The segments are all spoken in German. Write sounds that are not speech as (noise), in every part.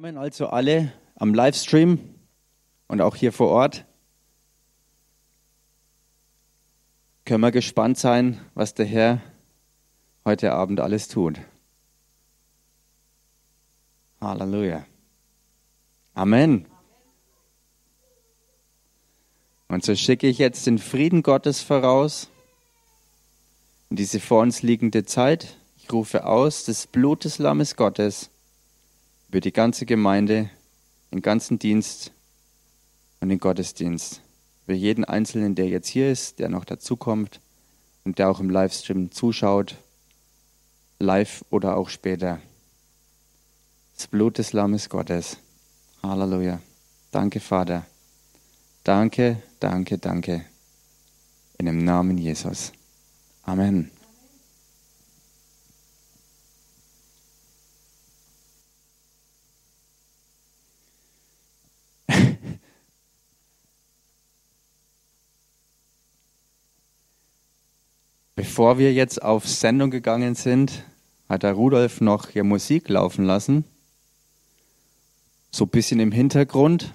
Willkommen also alle am Livestream und auch hier vor Ort. Können wir gespannt sein, was der Herr heute Abend alles tut. Halleluja. Amen. Und so schicke ich jetzt den Frieden Gottes voraus in diese vor uns liegende Zeit. Ich rufe aus das Blut des Lammes Gottes über die ganze Gemeinde, den ganzen Dienst und den Gottesdienst. Über jeden Einzelnen, der jetzt hier ist, der noch dazukommt und der auch im Livestream zuschaut, live oder auch später. Das Blut des Lammes Gottes. Halleluja. Danke, Vater. Danke, danke, danke. In dem Namen Jesus. Amen. Bevor wir jetzt auf Sendung gegangen sind, hat der Rudolf noch hier Musik laufen lassen. So ein bisschen im Hintergrund.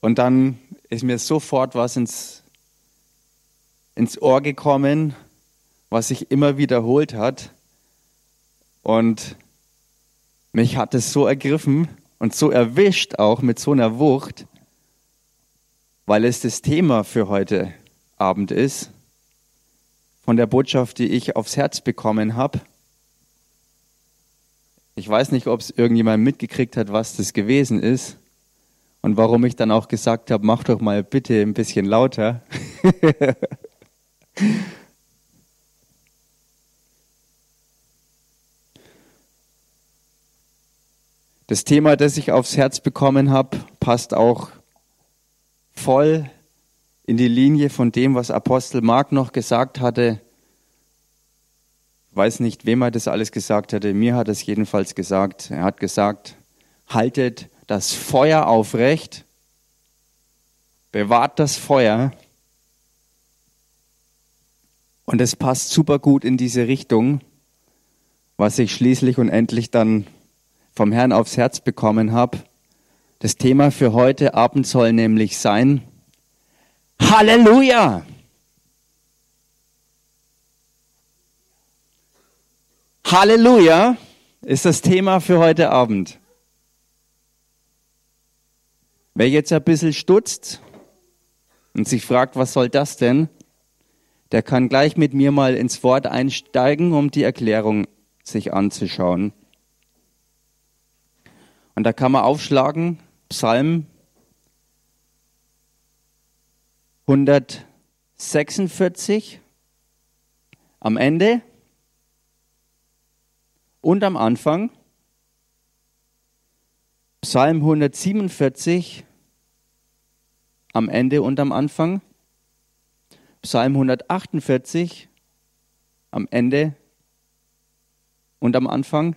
Und dann ist mir sofort was ins, ins Ohr gekommen, was sich immer wiederholt hat. Und mich hat es so ergriffen und so erwischt, auch mit so einer Wucht, weil es das Thema für heute Abend ist, von der Botschaft, die ich aufs Herz bekommen habe. Ich weiß nicht, ob es irgendjemand mitgekriegt hat, was das gewesen ist und warum ich dann auch gesagt habe, mach doch mal bitte ein bisschen lauter. (laughs) das Thema, das ich aufs Herz bekommen habe, passt auch voll in die Linie von dem, was Apostel Mark noch gesagt hatte. Ich weiß nicht, wem er das alles gesagt hatte. Mir hat es jedenfalls gesagt. Er hat gesagt, haltet das Feuer aufrecht, bewahrt das Feuer. Und es passt super gut in diese Richtung, was ich schließlich und endlich dann vom Herrn aufs Herz bekommen habe. Das Thema für heute Abend soll nämlich sein, Halleluja! Halleluja ist das Thema für heute Abend. Wer jetzt ein bisschen stutzt und sich fragt, was soll das denn, der kann gleich mit mir mal ins Wort einsteigen, um die Erklärung sich anzuschauen. Und da kann man aufschlagen, Psalm 146 am Ende und am Anfang. Psalm 147 am Ende und am Anfang. Psalm 148 am Ende und am Anfang.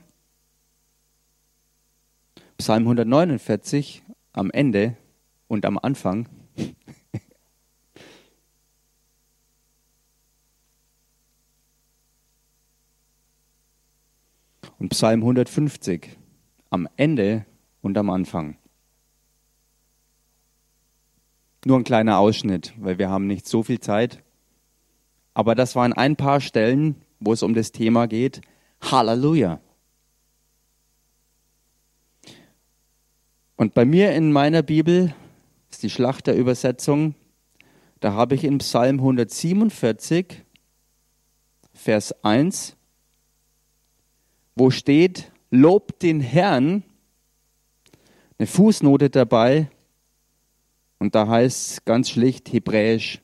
Psalm 149 am Ende und am Anfang. Und Psalm 150 am Ende und am Anfang. Nur ein kleiner Ausschnitt, weil wir haben nicht so viel Zeit. Aber das waren ein paar Stellen, wo es um das Thema geht. Halleluja. Und bei mir in meiner Bibel ist die Schlachterübersetzung. Da habe ich in Psalm 147, Vers 1 wo steht, lobt den Herrn, eine Fußnote dabei und da heißt es ganz schlicht hebräisch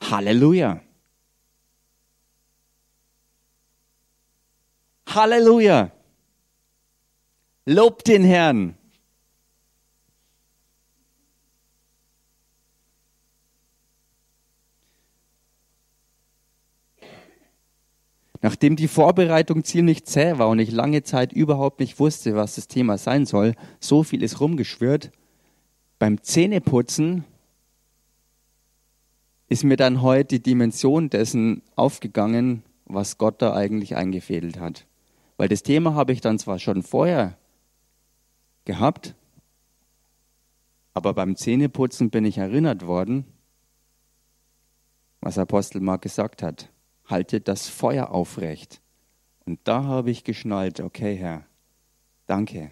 Halleluja. Halleluja. Lobt den Herrn. Nachdem die Vorbereitung ziemlich zäh war und ich lange Zeit überhaupt nicht wusste, was das Thema sein soll, so viel ist rumgeschwirrt, beim Zähneputzen ist mir dann heute die Dimension dessen aufgegangen, was Gott da eigentlich eingefädelt hat. Weil das Thema habe ich dann zwar schon vorher gehabt, aber beim Zähneputzen bin ich erinnert worden, was Apostel Mark gesagt hat. Haltet das Feuer aufrecht. Und da habe ich geschnallt, okay Herr, danke,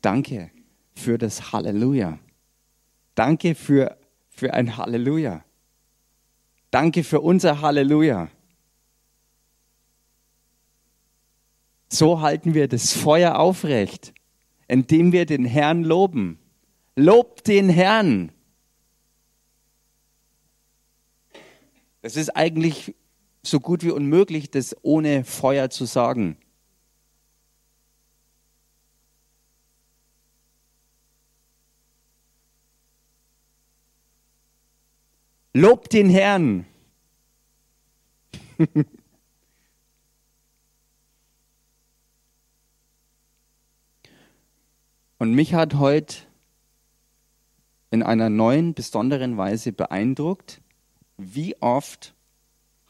danke für das Halleluja. Danke für, für ein Halleluja. Danke für unser Halleluja. So halten wir das Feuer aufrecht, indem wir den Herrn loben. Lobt den Herrn. Es ist eigentlich so gut wie unmöglich, das ohne Feuer zu sagen. Lobt den Herrn. (laughs) Und mich hat heute in einer neuen, besonderen Weise beeindruckt, wie oft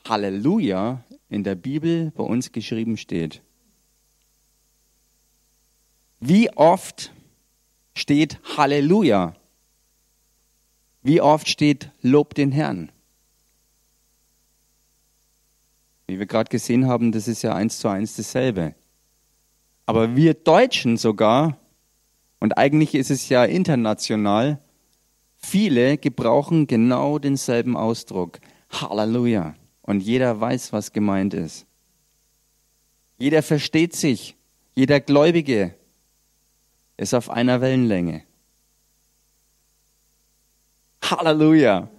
Halleluja in der Bibel bei uns geschrieben steht. Wie oft steht Halleluja? Wie oft steht Lob den Herrn? Wie wir gerade gesehen haben, das ist ja eins zu eins dasselbe. Aber wir Deutschen sogar und eigentlich ist es ja international. Viele gebrauchen genau denselben Ausdruck. Halleluja. Und jeder weiß, was gemeint ist. Jeder versteht sich. Jeder Gläubige ist auf einer Wellenlänge. Halleluja.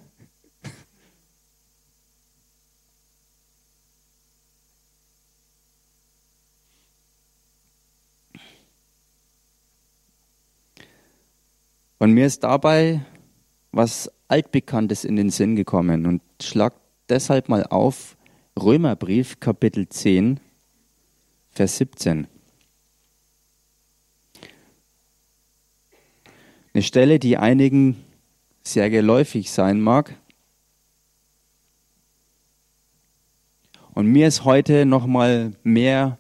Und mir ist dabei was Altbekanntes in den Sinn gekommen und schlag deshalb mal auf Römerbrief Kapitel 10, Vers 17. Eine Stelle, die einigen sehr geläufig sein mag. Und mir ist heute noch mal mehr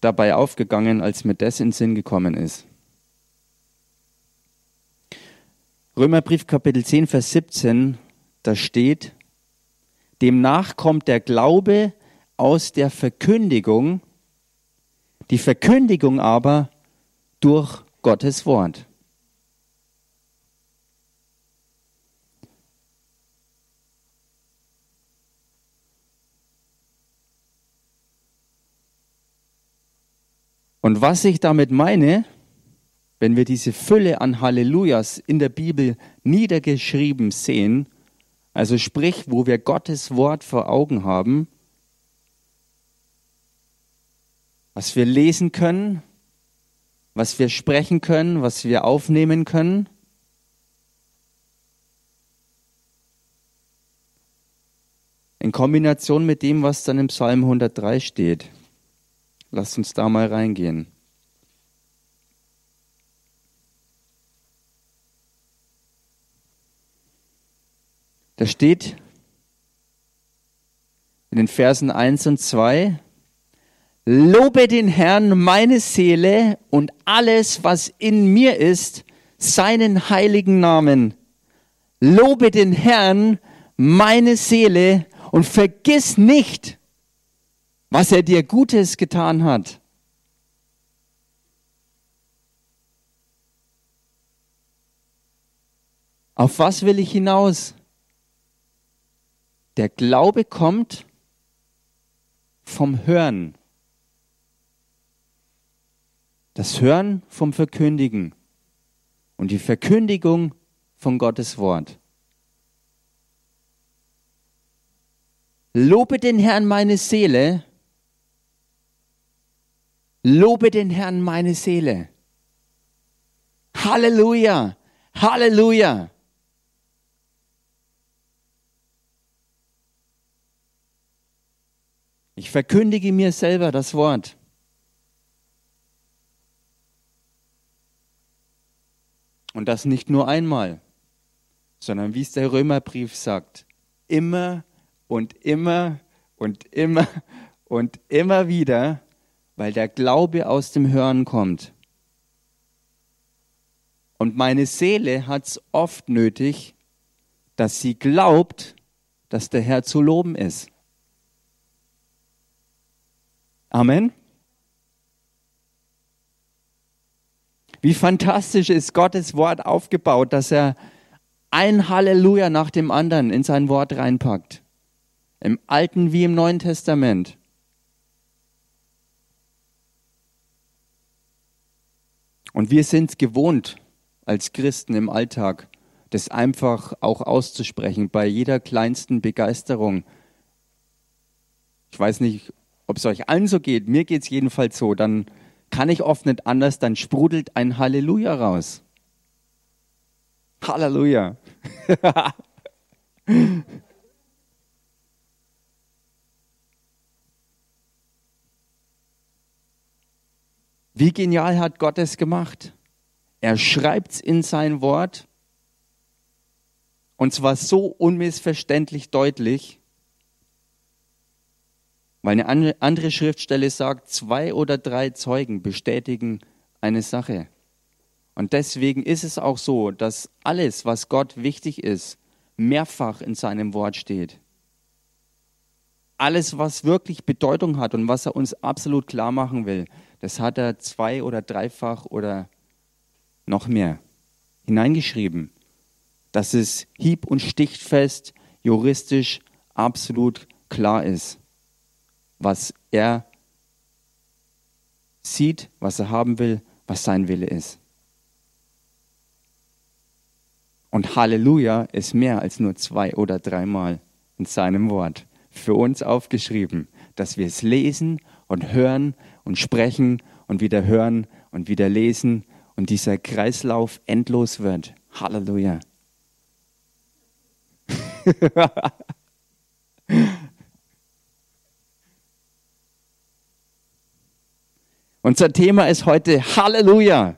dabei aufgegangen, als mir das in den Sinn gekommen ist. Römerbrief Kapitel 10, Vers 17, da steht, demnach kommt der Glaube aus der Verkündigung, die Verkündigung aber durch Gottes Wort. Und was ich damit meine, wenn wir diese Fülle an Hallelujahs in der Bibel niedergeschrieben sehen, also sprich, wo wir Gottes Wort vor Augen haben, was wir lesen können, was wir sprechen können, was wir aufnehmen können, in Kombination mit dem, was dann im Psalm 103 steht. Lasst uns da mal reingehen. Da steht in den Versen 1 und 2, Lobe den Herrn meine Seele und alles, was in mir ist, seinen heiligen Namen. Lobe den Herrn meine Seele und vergiss nicht, was er dir Gutes getan hat. Auf was will ich hinaus? Der Glaube kommt vom Hören. Das Hören vom Verkündigen und die Verkündigung von Gottes Wort. Lobe den Herrn meine Seele. Lobe den Herrn meine Seele. Halleluja. Halleluja. Ich verkündige mir selber das Wort. Und das nicht nur einmal, sondern wie es der Römerbrief sagt, immer und immer und immer und immer wieder, weil der Glaube aus dem Hören kommt. Und meine Seele hat es oft nötig, dass sie glaubt, dass der Herr zu loben ist. Amen. Wie fantastisch ist Gottes Wort aufgebaut, dass er ein Halleluja nach dem anderen in sein Wort reinpackt. Im Alten wie im Neuen Testament. Und wir sind es gewohnt als Christen im Alltag, das einfach auch auszusprechen bei jeder kleinsten Begeisterung. Ich weiß nicht, ob es euch allen so geht, mir geht es jedenfalls so, dann kann ich oft nicht anders, dann sprudelt ein Halleluja raus. Halleluja. (laughs) Wie genial hat Gott es gemacht? Er schreibt es in sein Wort und zwar so unmissverständlich deutlich, weil eine andere Schriftstelle sagt, zwei oder drei Zeugen bestätigen eine Sache. Und deswegen ist es auch so, dass alles, was Gott wichtig ist, mehrfach in seinem Wort steht. Alles, was wirklich Bedeutung hat und was er uns absolut klar machen will, das hat er zwei- oder dreifach oder noch mehr hineingeschrieben, dass es hieb- und stichfest, juristisch absolut klar ist, was er sieht, was er haben will, was sein Wille ist. Und Halleluja ist mehr als nur zwei oder dreimal in seinem Wort für uns aufgeschrieben, dass wir es lesen und hören und sprechen und wieder hören und wieder lesen und dieser Kreislauf endlos wird. Halleluja. (laughs) Unser Thema ist heute Halleluja.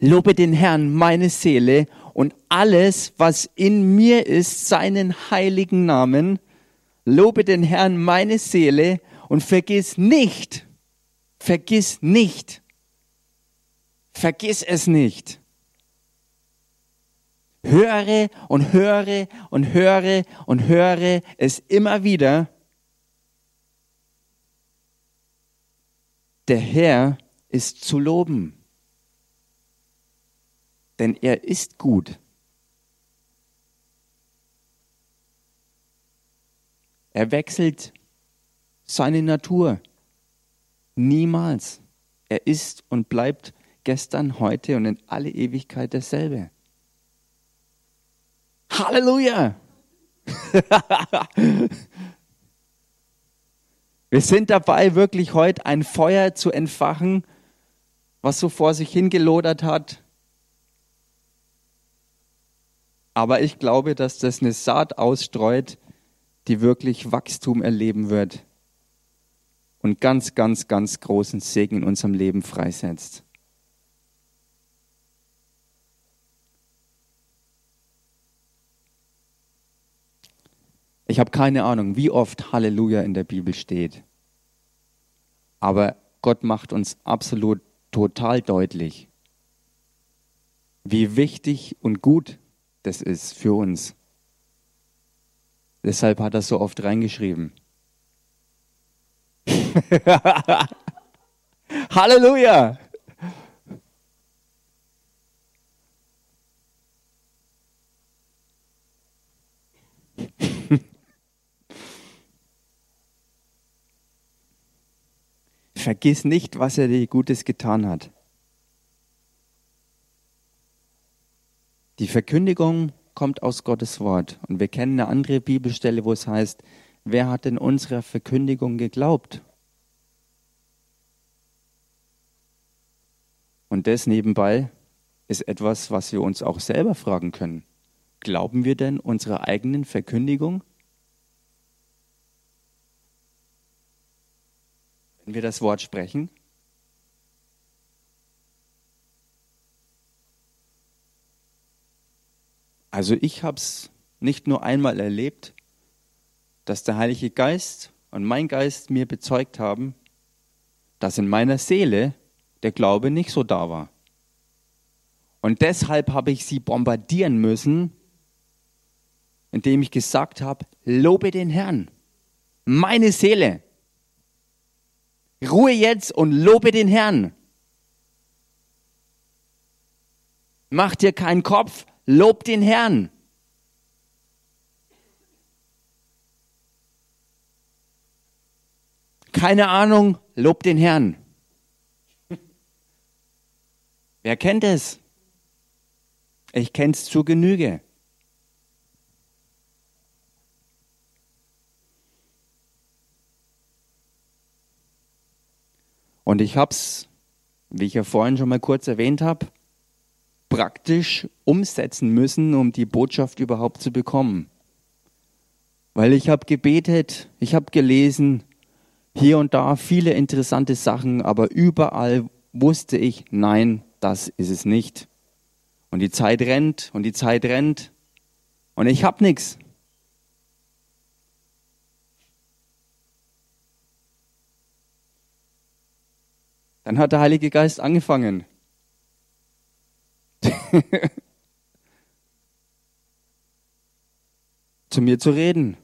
Lobe den Herrn, meine Seele, und alles, was in mir ist, seinen heiligen Namen. Lobe den Herrn, meine Seele, und vergiss nicht, vergiss nicht, vergiss es nicht. Höre und höre und höre und höre es immer wieder. Der Herr ist zu loben denn er ist gut. Er wechselt seine Natur niemals. Er ist und bleibt gestern, heute und in alle Ewigkeit dasselbe. Halleluja! (laughs) Wir sind dabei, wirklich heute ein Feuer zu entfachen, was so vor sich hingelodert hat, Aber ich glaube, dass das eine Saat ausstreut, die wirklich Wachstum erleben wird und ganz, ganz, ganz großen Segen in unserem Leben freisetzt. Ich habe keine Ahnung, wie oft Halleluja in der Bibel steht. Aber Gott macht uns absolut total deutlich, wie wichtig und gut das ist für uns. Deshalb hat er so oft reingeschrieben. (laughs) Halleluja! Vergiss nicht, was er dir Gutes getan hat. Die Verkündigung kommt aus Gottes Wort. Und wir kennen eine andere Bibelstelle, wo es heißt, wer hat in unserer Verkündigung geglaubt? Und das nebenbei ist etwas, was wir uns auch selber fragen können. Glauben wir denn unserer eigenen Verkündigung? Wenn wir das Wort sprechen? Also ich habe es nicht nur einmal erlebt, dass der Heilige Geist und mein Geist mir bezeugt haben, dass in meiner Seele der Glaube nicht so da war. Und deshalb habe ich sie bombardieren müssen, indem ich gesagt habe, lobe den Herrn, meine Seele. Ruhe jetzt und lobe den Herrn. Mach dir keinen Kopf, lob den Herrn. Keine Ahnung, lob den Herrn. (laughs) Wer kennt es? Ich kenne es zur Genüge. Und ich habe es, wie ich ja vorhin schon mal kurz erwähnt habe, praktisch umsetzen müssen, um die Botschaft überhaupt zu bekommen. Weil ich habe gebetet, ich habe gelesen, hier und da viele interessante Sachen, aber überall wusste ich, nein, das ist es nicht. Und die Zeit rennt und die Zeit rennt und ich habe nichts. Dann hat der Heilige Geist angefangen. (laughs) zu mir zu reden.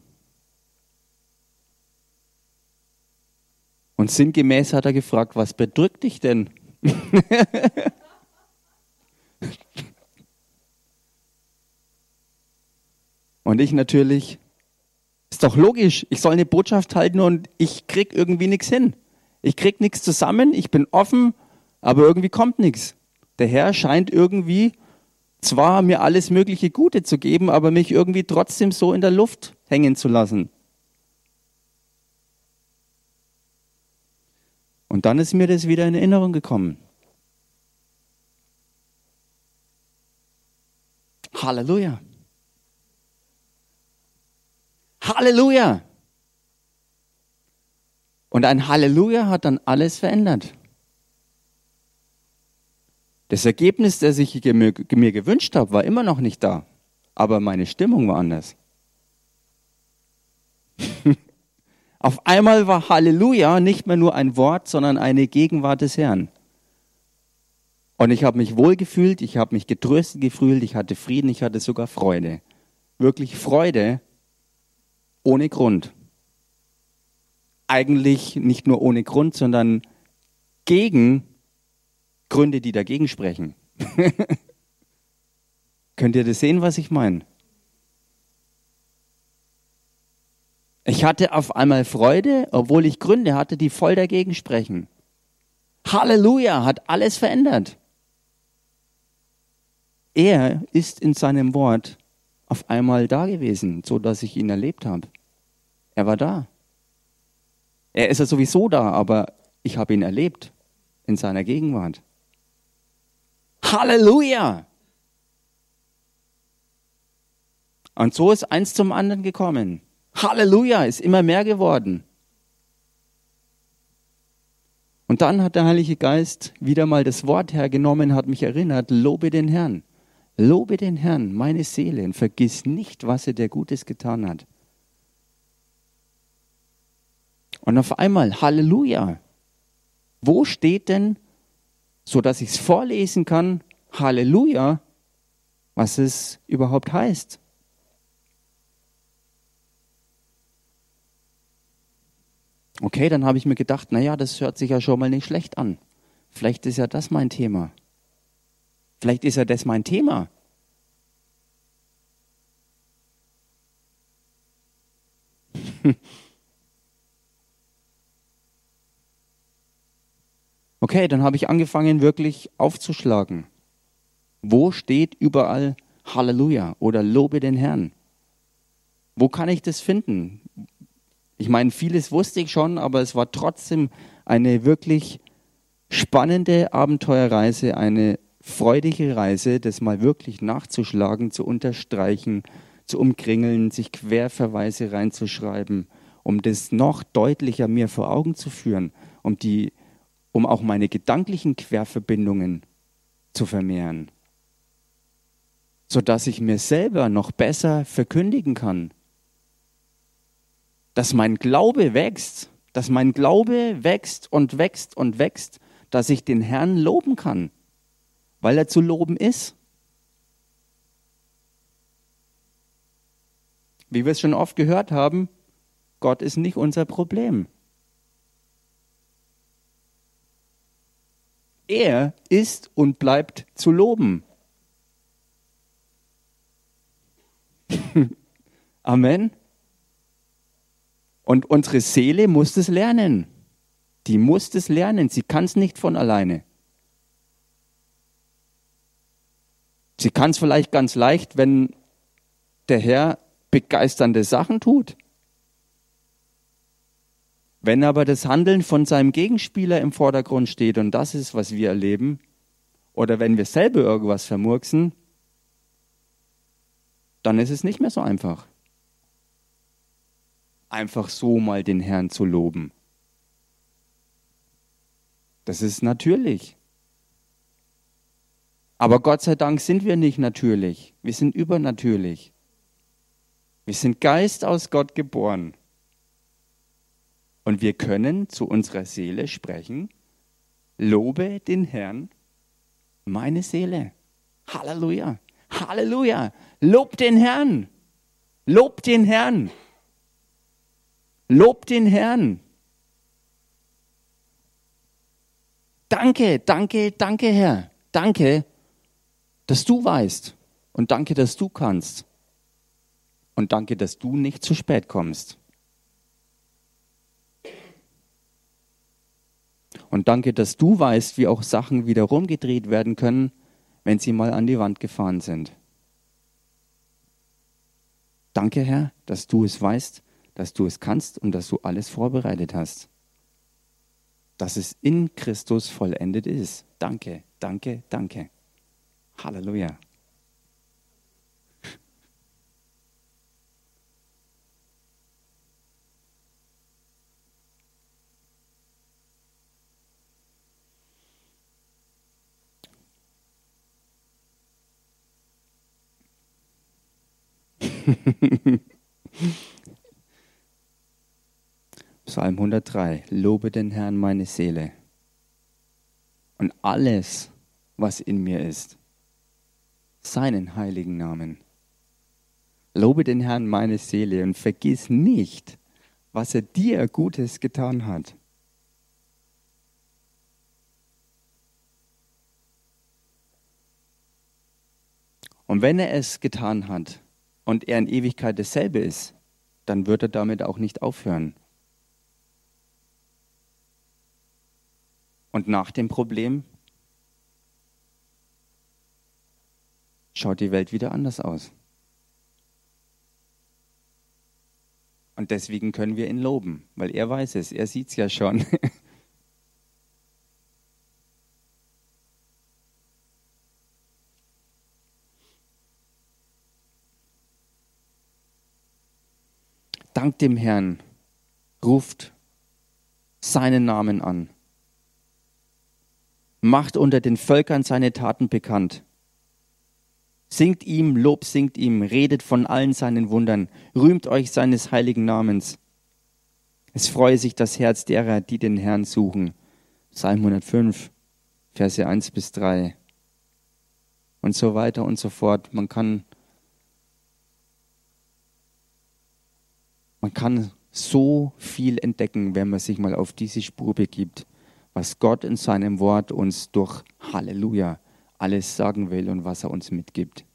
Und sinngemäß hat er gefragt, was bedrückt dich denn? (laughs) und ich natürlich, ist doch logisch, ich soll eine Botschaft halten und ich krieg irgendwie nichts hin. Ich krieg nichts zusammen, ich bin offen, aber irgendwie kommt nichts. Der Herr scheint irgendwie zwar mir alles mögliche Gute zu geben, aber mich irgendwie trotzdem so in der Luft hängen zu lassen. Und dann ist mir das wieder in Erinnerung gekommen. Halleluja. Halleluja. Und ein Halleluja hat dann alles verändert. Das Ergebnis, das ich mir gewünscht habe, war immer noch nicht da. Aber meine Stimmung war anders. (laughs) Auf einmal war Halleluja nicht mehr nur ein Wort, sondern eine Gegenwart des Herrn. Und ich habe mich wohlgefühlt, ich habe mich getröstet gefühlt, ich hatte Frieden, ich hatte sogar Freude. Wirklich Freude ohne Grund. Eigentlich nicht nur ohne Grund, sondern gegen Gründe, die dagegen sprechen. (laughs) Könnt ihr das sehen, was ich meine? Ich hatte auf einmal Freude, obwohl ich Gründe hatte, die voll dagegen sprechen. Halleluja, hat alles verändert. Er ist in seinem Wort auf einmal da gewesen, so dass ich ihn erlebt habe. Er war da. Er ist ja sowieso da, aber ich habe ihn erlebt in seiner Gegenwart. Halleluja! Und so ist eins zum anderen gekommen. Halleluja, ist immer mehr geworden. Und dann hat der Heilige Geist wieder mal das Wort hergenommen, hat mich erinnert, lobe den Herrn. Lobe den Herrn, meine Seele, und vergiss nicht, was er dir Gutes getan hat. Und auf einmal, Halleluja. Wo steht denn, so dass ich es vorlesen kann, Halleluja, was es überhaupt heißt? Okay, dann habe ich mir gedacht, naja, das hört sich ja schon mal nicht schlecht an. Vielleicht ist ja das mein Thema. Vielleicht ist ja das mein Thema. (laughs) Okay, dann habe ich angefangen wirklich aufzuschlagen. Wo steht überall Halleluja oder Lobe den Herrn? Wo kann ich das finden? Ich meine, vieles wusste ich schon, aber es war trotzdem eine wirklich spannende Abenteuerreise, eine freudige Reise, das mal wirklich nachzuschlagen, zu unterstreichen, zu umkringeln, sich Querverweise reinzuschreiben, um das noch deutlicher mir vor Augen zu führen, um die, um auch meine gedanklichen Querverbindungen zu vermehren. sodass ich mir selber noch besser verkündigen kann. Dass mein Glaube wächst, dass mein Glaube wächst und wächst und wächst, dass ich den Herrn loben kann, weil er zu loben ist. Wie wir es schon oft gehört haben, Gott ist nicht unser Problem. Er ist und bleibt zu loben. (laughs) Amen. Und unsere Seele muss es lernen. Die muss es lernen. Sie kann es nicht von alleine. Sie kann es vielleicht ganz leicht, wenn der Herr begeisternde Sachen tut. Wenn aber das Handeln von seinem Gegenspieler im Vordergrund steht und das ist, was wir erleben, oder wenn wir selber irgendwas vermurksen, dann ist es nicht mehr so einfach. Einfach so mal den Herrn zu loben. Das ist natürlich. Aber Gott sei Dank sind wir nicht natürlich. Wir sind übernatürlich. Wir sind Geist aus Gott geboren. Und wir können zu unserer Seele sprechen, lobe den Herrn, meine Seele. Halleluja, Halleluja, lob den Herrn, lob den Herrn, lob den Herrn. Danke, danke, danke, Herr. Danke, dass du weißt. Und danke, dass du kannst. Und danke, dass du nicht zu spät kommst. Und danke, dass du weißt, wie auch Sachen wieder rumgedreht werden können, wenn sie mal an die Wand gefahren sind. Danke, Herr, dass du es weißt, dass du es kannst und dass du alles vorbereitet hast. Dass es in Christus vollendet ist. Danke, danke, danke. Halleluja. (laughs) Psalm 103. Lobe den Herrn meine Seele und alles, was in mir ist, seinen heiligen Namen. Lobe den Herrn meine Seele und vergiss nicht, was er dir Gutes getan hat. Und wenn er es getan hat, und er in Ewigkeit dasselbe ist, dann wird er damit auch nicht aufhören. Und nach dem Problem schaut die Welt wieder anders aus. Und deswegen können wir ihn loben, weil er weiß es, er sieht es ja schon. (laughs) dankt dem Herrn, ruft seinen Namen an, macht unter den Völkern seine Taten bekannt. Singt ihm, Lob singt ihm, redet von allen seinen Wundern, rühmt euch seines heiligen Namens. Es freue sich das Herz derer, die den Herrn suchen. Psalm 105, Verse 1 bis 3. Und so weiter und so fort. Man kann Man kann so viel entdecken, wenn man sich mal auf diese Spur begibt, was Gott in seinem Wort uns durch Halleluja alles sagen will und was er uns mitgibt.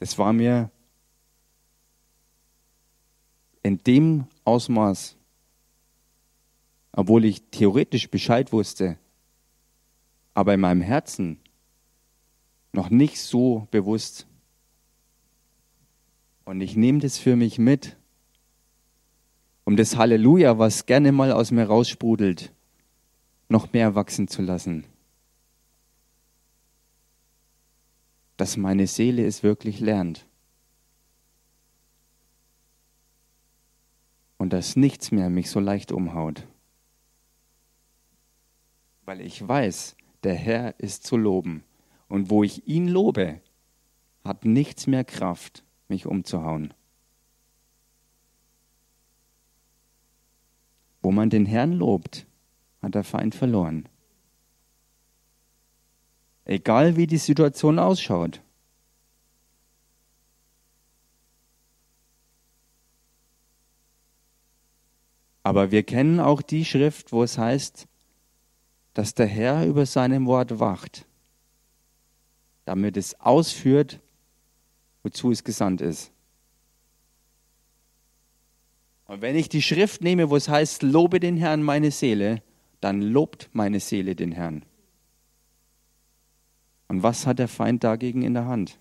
Es war mir in dem Ausmaß, obwohl ich theoretisch Bescheid wusste, aber in meinem Herzen noch nicht so bewusst, und ich nehme das für mich mit, um das Halleluja, was gerne mal aus mir raussprudelt, noch mehr wachsen zu lassen. Dass meine Seele es wirklich lernt. Und dass nichts mehr mich so leicht umhaut. Weil ich weiß, der Herr ist zu loben Und wo ich ihn lobe, hat nichts mehr Kraft, mich umzuhauen. Wo man den Herrn lobt, hat der Feind verloren. Egal wie die Situation ausschaut. Aber wir kennen auch die Schrift, wo es heißt, dass der Herr über seinem Wort wacht, damit es ausführt, wozu es gesandt ist. Und wenn ich die Schrift nehme, wo es heißt, lobe den Herrn meine Seele, dann lobt meine Seele den Herrn. Und was hat der Feind dagegen in der Hand?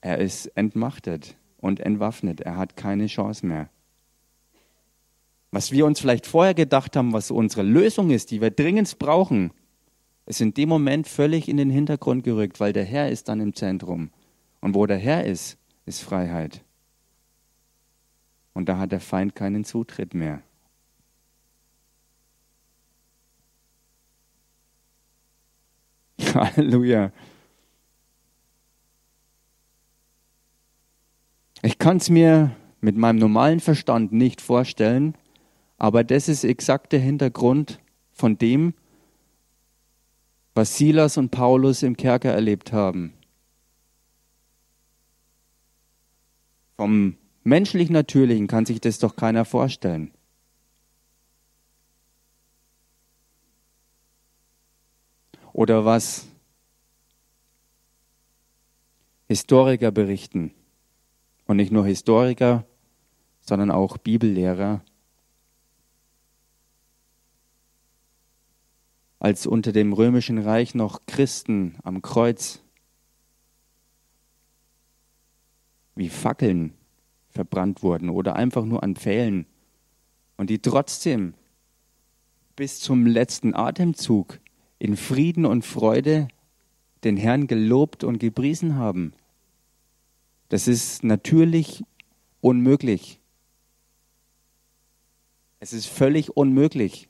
Er ist entmachtet und entwaffnet. Er hat keine Chance mehr. Was wir uns vielleicht vorher gedacht haben, was unsere Lösung ist, die wir dringend brauchen, ist in dem Moment völlig in den Hintergrund gerückt, weil der Herr ist dann im Zentrum. Und wo der Herr ist, ist Freiheit. Und da hat der Feind keinen Zutritt mehr. (laughs) Halleluja. Ich kann es mir mit meinem normalen Verstand nicht vorstellen, aber das ist exakt der Hintergrund von dem, was Silas und Paulus im Kerker erlebt haben. Vom menschlich Natürlichen kann sich das doch keiner vorstellen. Oder was Historiker berichten. Und nicht nur Historiker, sondern auch Bibellehrer. Als unter dem römischen Reich noch Christen am Kreuz wie Fackeln verbrannt wurden oder einfach nur an Pfählen und die trotzdem bis zum letzten Atemzug in Frieden und Freude den Herrn gelobt und gepriesen haben. Das ist natürlich unmöglich. Es ist völlig unmöglich.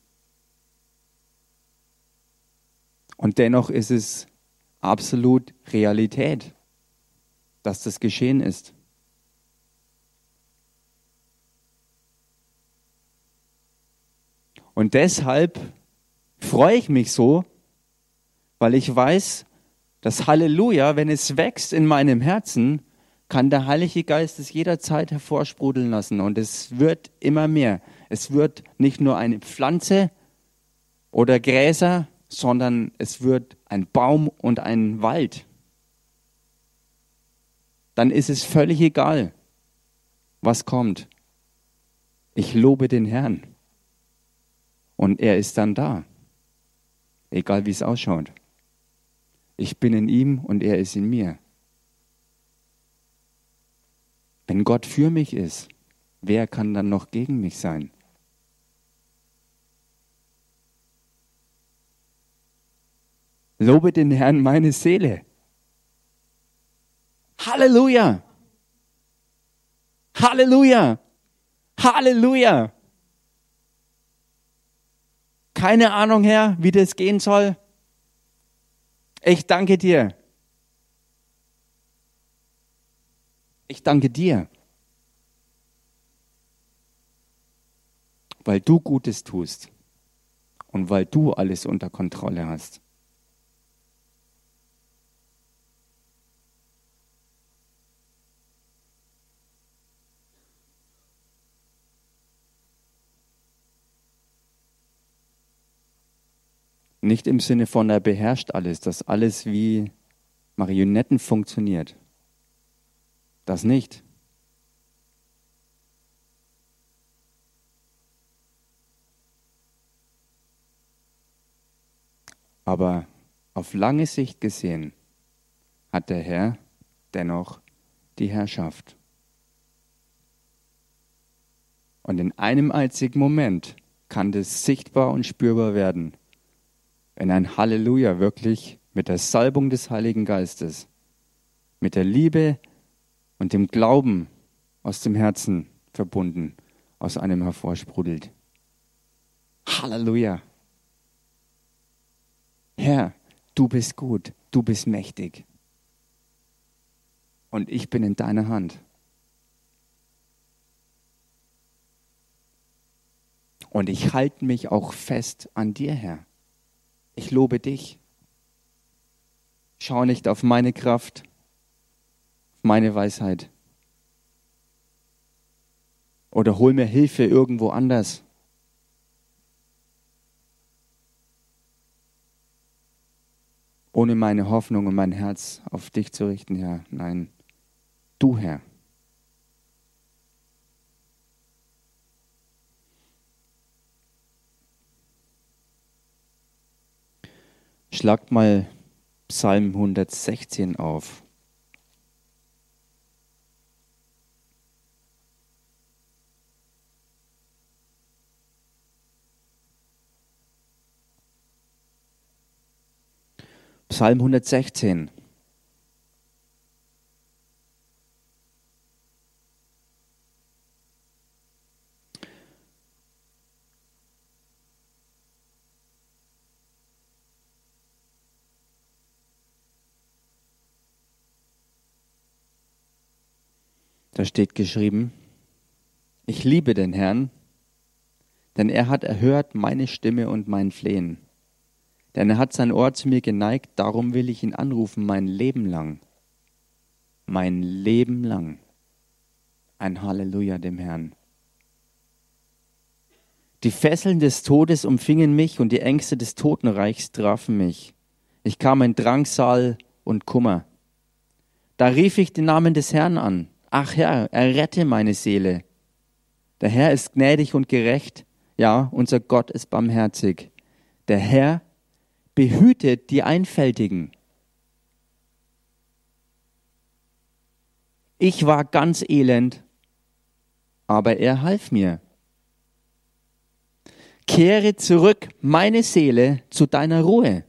Und dennoch ist es absolut Realität, dass das geschehen ist. Und deshalb freue ich mich so, weil ich weiß, dass Halleluja, wenn es wächst in meinem Herzen, kann der Heilige Geist es jederzeit hervorsprudeln lassen und es wird immer mehr. Es wird nicht nur eine Pflanze oder Gräser, sondern es wird ein Baum und ein Wald. Dann ist es völlig egal, was kommt. Ich lobe den Herrn und er ist dann da, egal wie es ausschaut. Ich bin in ihm und er ist in mir. Wenn Gott für mich ist, wer kann dann noch gegen mich sein? Lobe den Herrn meine Seele. Halleluja! Halleluja! Halleluja! Keine Ahnung, Herr, wie das gehen soll. Ich danke dir. Ich danke dir, weil du Gutes tust und weil du alles unter Kontrolle hast. Nicht im Sinne von, er beherrscht alles, dass alles wie Marionetten funktioniert. Das nicht. Aber auf lange Sicht gesehen hat der Herr dennoch die Herrschaft. Und in einem einzigen Moment kann das sichtbar und spürbar werden, wenn ein Halleluja wirklich mit der Salbung des Heiligen Geistes, mit der Liebe und dem Glauben aus dem Herzen verbunden aus einem hervorsprudelt. Halleluja. Herr, du bist gut, du bist mächtig. Und ich bin in deiner Hand. Und ich halte mich auch fest an dir, Herr. Ich lobe dich. Schau nicht auf meine Kraft, auf meine Weisheit. Oder hol mir Hilfe irgendwo anders. Ohne meine Hoffnung und mein Herz auf dich zu richten, Herr. Nein, du, Herr. Schlagt mal Psalm 116 auf. Psalm 116. Da steht geschrieben, ich liebe den Herrn, denn er hat erhört meine Stimme und mein Flehen. Denn er hat sein Ohr zu mir geneigt, darum will ich ihn anrufen mein Leben lang. Mein Leben lang. Ein Halleluja dem Herrn. Die Fesseln des Todes umfingen mich und die Ängste des Totenreichs trafen mich. Ich kam in Drangsal und Kummer. Da rief ich den Namen des Herrn an. Ach Herr, errette meine Seele. Der Herr ist gnädig und gerecht, ja, unser Gott ist barmherzig. Der Herr behütet die Einfältigen. Ich war ganz elend, aber er half mir. Kehre zurück, meine Seele, zu deiner Ruhe,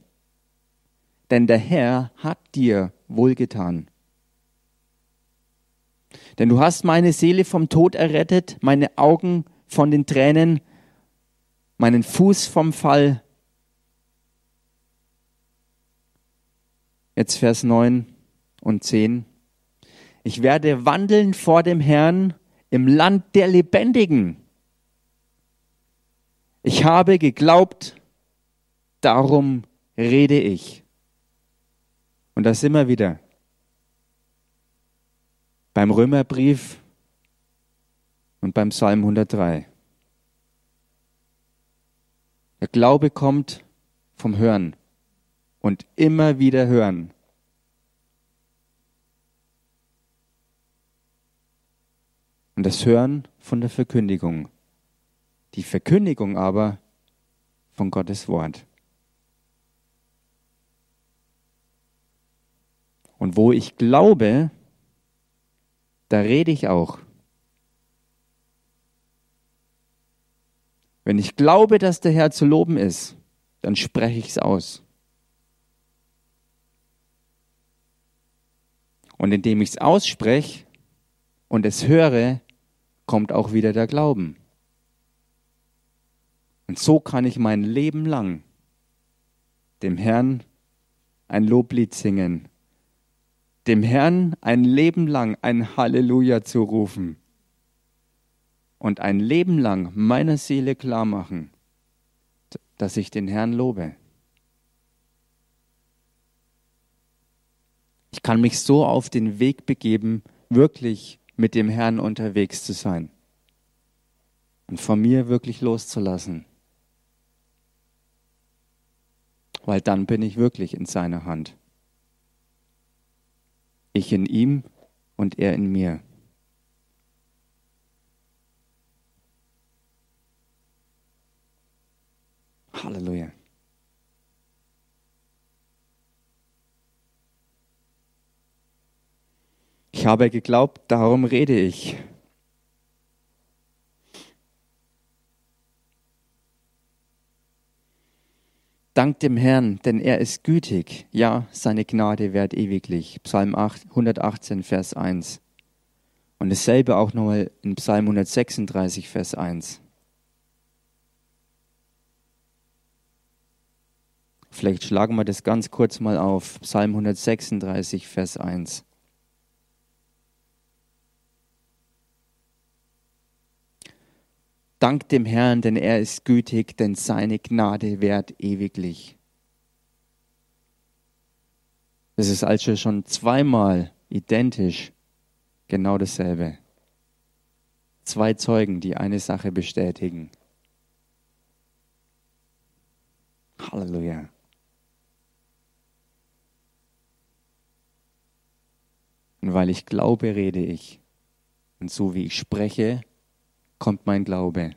denn der Herr hat dir wohlgetan. Denn du hast meine Seele vom Tod errettet, meine Augen von den Tränen, meinen Fuß vom Fall. Jetzt Vers 9 und 10. Ich werde wandeln vor dem Herrn im Land der Lebendigen. Ich habe geglaubt, darum rede ich. Und das immer wieder beim Römerbrief und beim Psalm 103. Der Glaube kommt vom Hören und immer wieder hören. Und das Hören von der Verkündigung. Die Verkündigung aber von Gottes Wort. Und wo ich glaube, da rede ich auch. Wenn ich glaube, dass der Herr zu loben ist, dann spreche ich es aus. Und indem ich es ausspreche und es höre, kommt auch wieder der Glauben. Und so kann ich mein Leben lang dem Herrn ein Loblied singen dem Herrn ein Leben lang ein Halleluja zu rufen und ein Leben lang meiner Seele klar machen, dass ich den Herrn lobe. Ich kann mich so auf den Weg begeben, wirklich mit dem Herrn unterwegs zu sein und von mir wirklich loszulassen. Weil dann bin ich wirklich in seiner Hand. Ich in ihm und er in mir. Halleluja. Ich habe geglaubt, darum rede ich. Dank dem Herrn, denn er ist gütig. Ja, seine Gnade währt ewiglich. Psalm 8, 118, Vers 1. Und dasselbe auch nochmal in Psalm 136, Vers 1. Vielleicht schlagen wir das ganz kurz mal auf. Psalm 136, Vers 1. Dank dem Herrn, denn er ist gütig, denn seine Gnade währt ewiglich. Das ist also schon zweimal identisch genau dasselbe. Zwei Zeugen, die eine Sache bestätigen. Halleluja. Und weil ich glaube, rede ich. Und so wie ich spreche, kommt mein Glaube.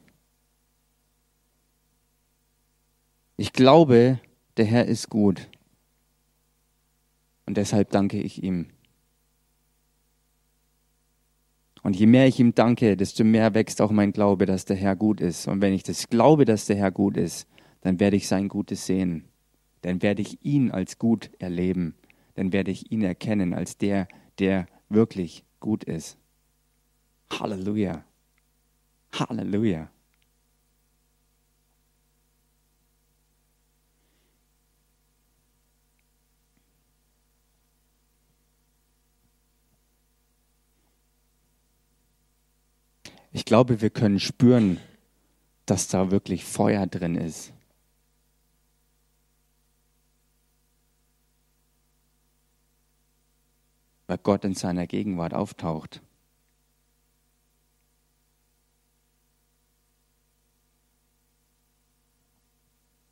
Ich glaube, der Herr ist gut. Und deshalb danke ich ihm. Und je mehr ich ihm danke, desto mehr wächst auch mein Glaube, dass der Herr gut ist. Und wenn ich das glaube, dass der Herr gut ist, dann werde ich sein Gutes sehen. Dann werde ich ihn als gut erleben. Dann werde ich ihn erkennen als der, der wirklich gut ist. Halleluja. Halleluja. Ich glaube, wir können spüren, dass da wirklich Feuer drin ist. Weil Gott in seiner Gegenwart auftaucht.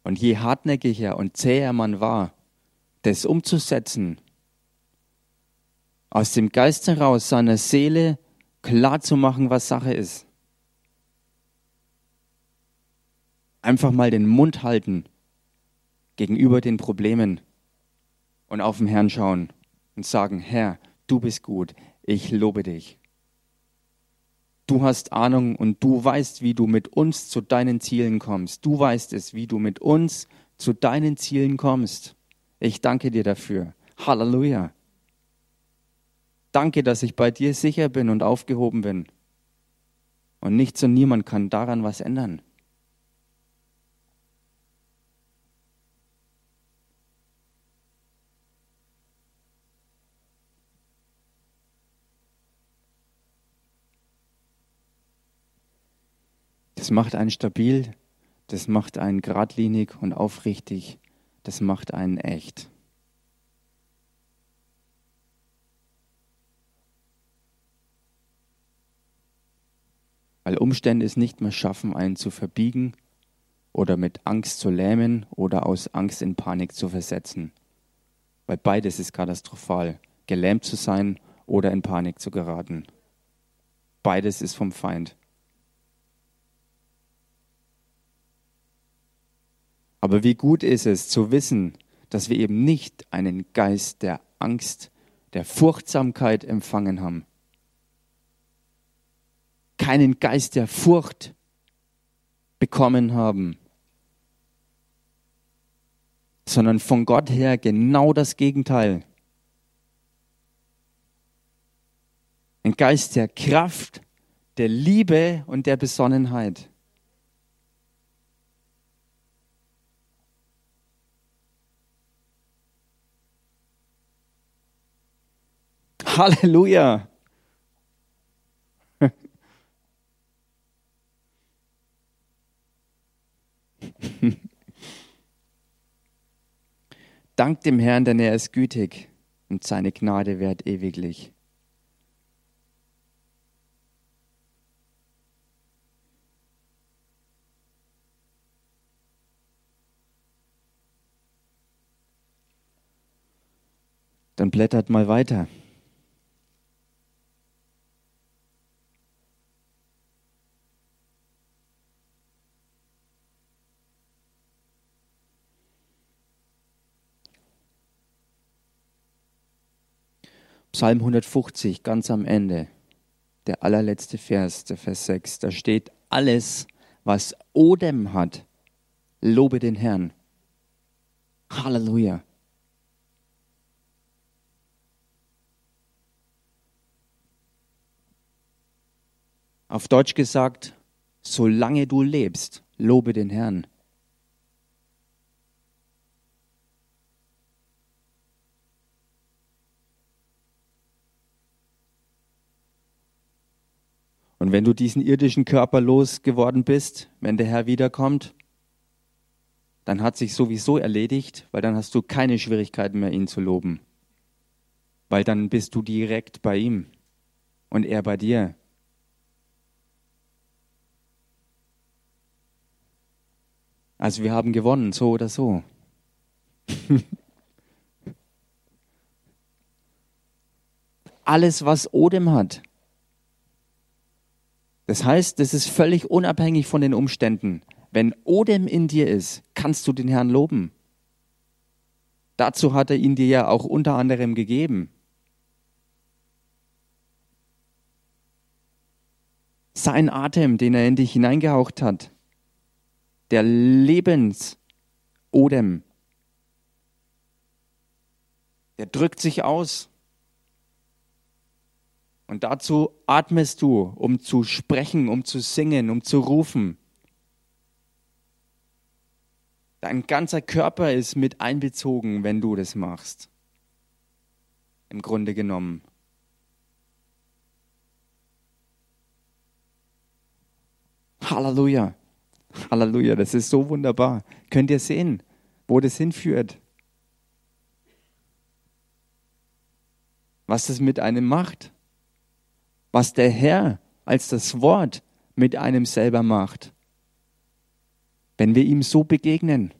Und je hartnäckiger und zäher man war, das umzusetzen, aus dem Geist heraus seiner Seele klar zu machen, was Sache ist. Einfach mal den Mund halten gegenüber den Problemen und auf den Herrn schauen und sagen, Herr, du bist gut, ich lobe dich. Du hast Ahnung und du weißt, wie du mit uns zu deinen Zielen kommst. Du weißt es, wie du mit uns zu deinen Zielen kommst. Ich danke dir dafür. Halleluja. Danke, dass ich bei dir sicher bin und aufgehoben bin. Und nichts und niemand kann daran was ändern. Macht einen stabil, das macht einen geradlinig und aufrichtig, das macht einen echt. weil Umstände es nicht mehr schaffen, einen zu verbiegen oder mit Angst zu lähmen oder aus Angst in Panik zu versetzen. Weil beides ist katastrophal, gelähmt zu sein oder in Panik zu geraten. Beides ist vom Feind. Aber wie gut ist es zu wissen, dass wir eben nicht einen Geist der Angst, der Furchtsamkeit empfangen haben, keinen Geist der Furcht bekommen haben, sondern von Gott her genau das Gegenteil. Ein Geist der Kraft, der Liebe und der Besonnenheit. (laughs) Halleluja. (laughs) Dank dem Herrn, denn er ist gütig und seine Gnade währt ewiglich. Dann blättert mal weiter. Psalm 150, ganz am Ende, der allerletzte Vers, der Vers 6, da steht, alles, was Odem hat, lobe den Herrn. Halleluja. Auf Deutsch gesagt, solange du lebst, lobe den Herrn. Und wenn du diesen irdischen Körper losgeworden bist, wenn der Herr wiederkommt, dann hat sich sowieso erledigt, weil dann hast du keine Schwierigkeiten mehr, ihn zu loben. Weil dann bist du direkt bei ihm und er bei dir. Also wir haben gewonnen, so oder so. (laughs) Alles, was Odem hat. Das heißt, das ist völlig unabhängig von den Umständen. Wenn Odem in dir ist, kannst du den Herrn loben. Dazu hat er ihn dir ja auch unter anderem gegeben. Sein Atem, den er in dich hineingehaucht hat, der Lebensodem, der drückt sich aus. Und dazu atmest du, um zu sprechen, um zu singen, um zu rufen. Dein ganzer Körper ist mit einbezogen, wenn du das machst. Im Grunde genommen. Halleluja. Halleluja, das ist so wunderbar. Könnt ihr sehen, wo das hinführt? Was das mit einem macht? Was der Herr als das Wort mit einem selber macht? Wenn wir ihm so begegnen,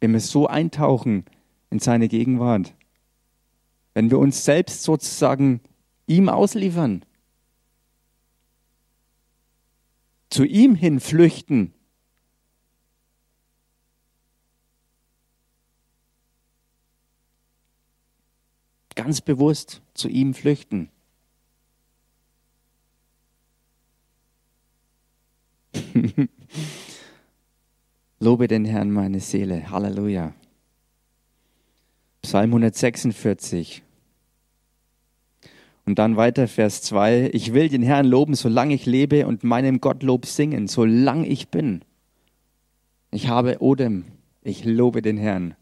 wenn wir so eintauchen in seine Gegenwart, wenn wir uns selbst sozusagen ihm ausliefern, zu ihm hin flüchten, ganz bewusst zu ihm flüchten. (laughs) Lobe den Herrn, meine Seele. Halleluja. Psalm 146. Und dann weiter Vers 2. Ich will den Herrn loben, solange ich lebe und meinem Gottlob singen, solange ich bin. Ich habe Odem. Ich lobe den Herrn.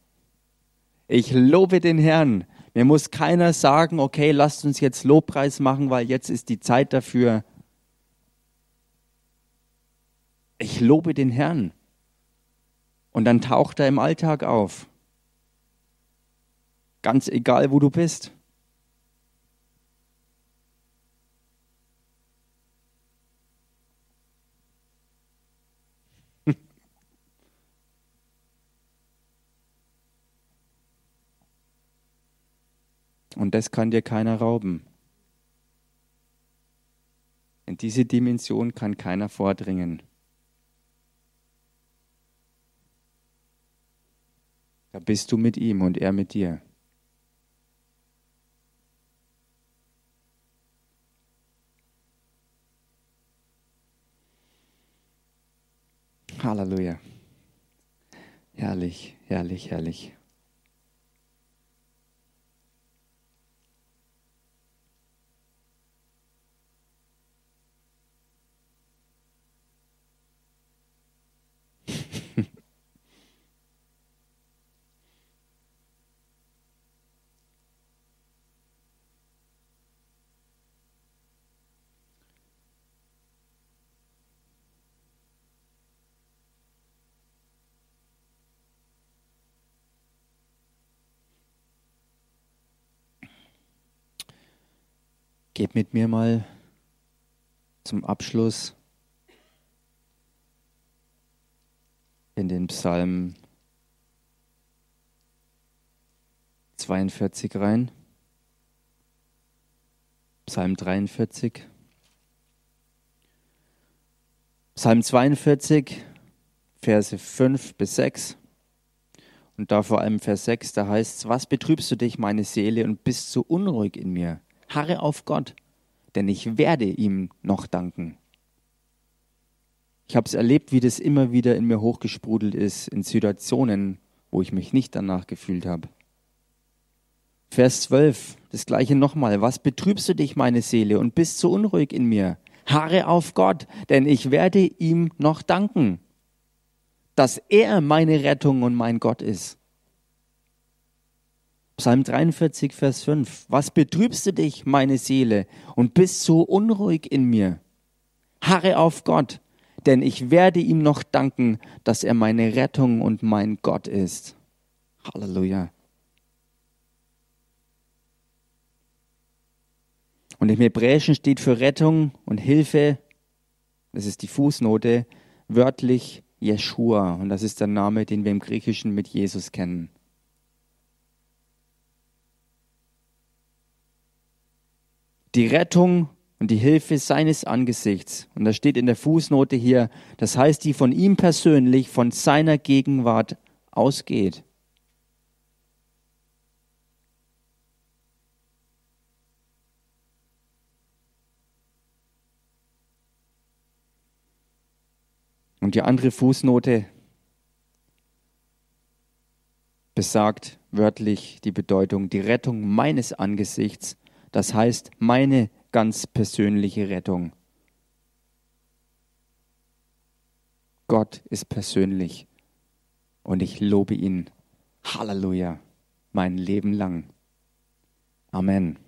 Ich lobe den Herrn. Mir muss keiner sagen, okay, lasst uns jetzt Lobpreis machen, weil jetzt ist die Zeit dafür. Ich lobe den Herrn. Und dann taucht er im Alltag auf. Ganz egal, wo du bist. (laughs) Und das kann dir keiner rauben. In diese Dimension kann keiner vordringen. Da bist du mit ihm und er mit dir. Halleluja. Herrlich, herrlich, herrlich. Geht mit mir mal zum Abschluss in den Psalm 42 rein. Psalm 43. Psalm 42, Verse 5 bis 6. Und da vor allem Vers 6, da heißt es, was betrübst du dich, meine Seele, und bist so unruhig in mir? Harre auf Gott, denn ich werde ihm noch danken. Ich habe es erlebt, wie das immer wieder in mir hochgesprudelt ist, in Situationen, wo ich mich nicht danach gefühlt habe. Vers 12, das gleiche nochmal. Was betrübst du dich, meine Seele, und bist so unruhig in mir? Harre auf Gott, denn ich werde ihm noch danken, dass er meine Rettung und mein Gott ist. Psalm 43, Vers 5. Was betrübst du dich, meine Seele, und bist so unruhig in mir? Harre auf Gott, denn ich werde ihm noch danken, dass er meine Rettung und mein Gott ist. Halleluja. Und im Hebräischen steht für Rettung und Hilfe, das ist die Fußnote, wörtlich Jeshua. Und das ist der Name, den wir im Griechischen mit Jesus kennen. Die Rettung und die Hilfe seines Angesichts. Und das steht in der Fußnote hier, das heißt, die von ihm persönlich, von seiner Gegenwart ausgeht. Und die andere Fußnote besagt wörtlich die Bedeutung, die Rettung meines Angesichts, das heißt meine ganz persönliche Rettung. Gott ist persönlich und ich lobe ihn. Halleluja, mein Leben lang. Amen.